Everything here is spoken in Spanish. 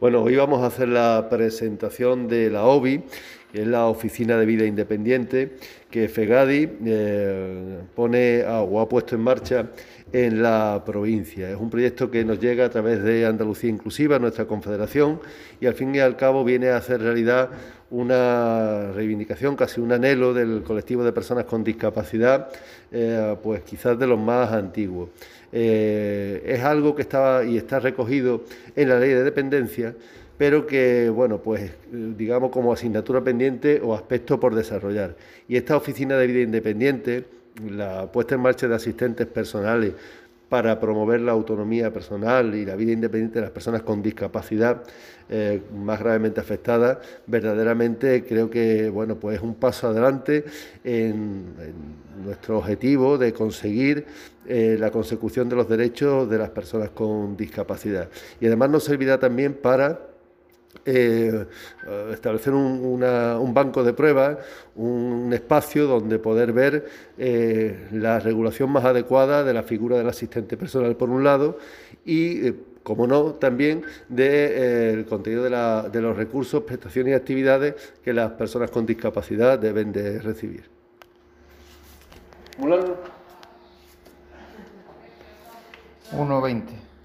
Bueno, hoy vamos a hacer la presentación de la OBI, es la Oficina de Vida Independiente, que FEGADI eh, pone o ha puesto en marcha en la provincia. Es un proyecto que nos llega a través de Andalucía Inclusiva, nuestra confederación, y al fin y al cabo viene a hacer realidad una reivindicación, casi un anhelo del colectivo de personas con discapacidad, eh, pues quizás de los más antiguos. Eh, es algo que estaba y está recogido en la ley de dependencia, pero que, bueno, pues digamos como asignatura pendiente o aspecto por desarrollar. Y esta oficina de vida independiente, la puesta en marcha de asistentes personales para promover la autonomía personal y la vida independiente de las personas con discapacidad eh, más gravemente afectadas, verdaderamente creo que bueno, pues es un paso adelante en, nuestro objetivo de conseguir eh, la consecución de los derechos de las personas con discapacidad. Y además nos servirá también para eh, establecer un, banco de pruebas, un espacio donde poder ver eh, la regulación más adecuada de la figura del asistente personal por un lado y, eh, como no, también del contenido de, de los recursos, prestaciones y actividades que las personas con discapacidad deben de recibir. 1.20.